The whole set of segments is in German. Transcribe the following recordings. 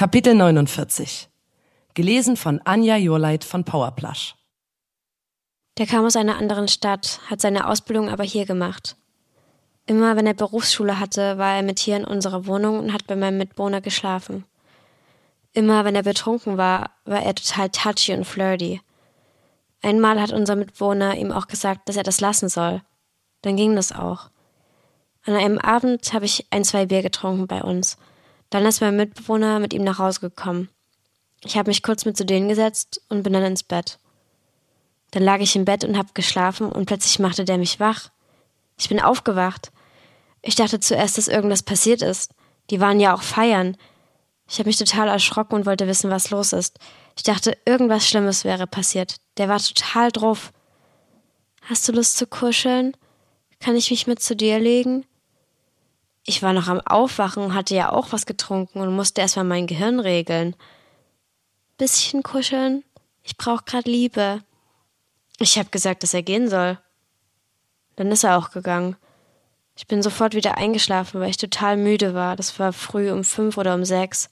Kapitel 49 Gelesen von Anja Jurleit von Powerplush Der kam aus einer anderen Stadt, hat seine Ausbildung aber hier gemacht. Immer wenn er Berufsschule hatte, war er mit hier in unserer Wohnung und hat bei meinem Mitbewohner geschlafen. Immer wenn er betrunken war, war er total touchy und flirty. Einmal hat unser Mitbewohner ihm auch gesagt, dass er das lassen soll. Dann ging das auch. An einem Abend habe ich ein, zwei Bier getrunken bei uns. Dann ist mein Mitbewohner mit ihm nach Hause gekommen. Ich habe mich kurz mit zu denen gesetzt und bin dann ins Bett. Dann lag ich im Bett und habe geschlafen und plötzlich machte der mich wach. Ich bin aufgewacht. Ich dachte zuerst, dass irgendwas passiert ist. Die waren ja auch feiern. Ich habe mich total erschrocken und wollte wissen, was los ist. Ich dachte, irgendwas Schlimmes wäre passiert. Der war total drauf. Hast du Lust zu kuscheln? Kann ich mich mit zu dir legen? Ich war noch am Aufwachen hatte ja auch was getrunken und musste erstmal mein Gehirn regeln. Bisschen kuscheln? Ich brauch grad Liebe. Ich hab gesagt, dass er gehen soll. Dann ist er auch gegangen. Ich bin sofort wieder eingeschlafen, weil ich total müde war. Das war früh um fünf oder um sechs.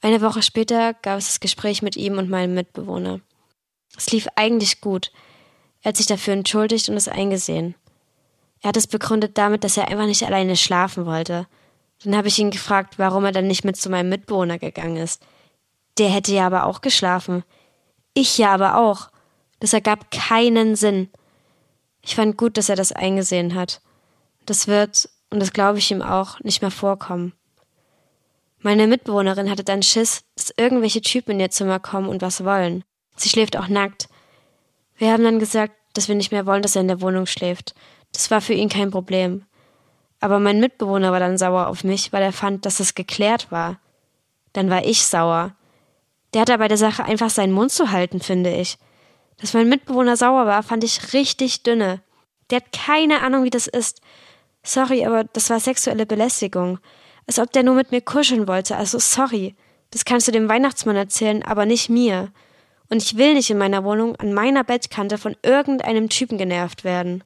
Eine Woche später gab es das Gespräch mit ihm und meinem Mitbewohner. Es lief eigentlich gut. Er hat sich dafür entschuldigt und es eingesehen. Er hat es begründet damit, dass er einfach nicht alleine schlafen wollte. Dann habe ich ihn gefragt, warum er dann nicht mit zu meinem Mitbewohner gegangen ist. Der hätte ja aber auch geschlafen. Ich ja aber auch. Das ergab keinen Sinn. Ich fand gut, dass er das eingesehen hat. Das wird, und das glaube ich ihm auch, nicht mehr vorkommen. Meine Mitbewohnerin hatte dann Schiss, dass irgendwelche Typen in ihr Zimmer kommen und was wollen. Sie schläft auch nackt. Wir haben dann gesagt, dass wir nicht mehr wollen, dass er in der Wohnung schläft. Das war für ihn kein Problem. Aber mein Mitbewohner war dann sauer auf mich, weil er fand, dass es geklärt war. Dann war ich sauer. Der hatte bei der Sache einfach seinen Mund zu halten, finde ich. Dass mein Mitbewohner sauer war, fand ich richtig dünne. Der hat keine Ahnung, wie das ist. Sorry, aber das war sexuelle Belästigung. Als ob der nur mit mir kuscheln wollte. Also sorry. Das kannst du dem Weihnachtsmann erzählen, aber nicht mir. Und ich will nicht in meiner Wohnung an meiner Bettkante von irgendeinem Typen genervt werden.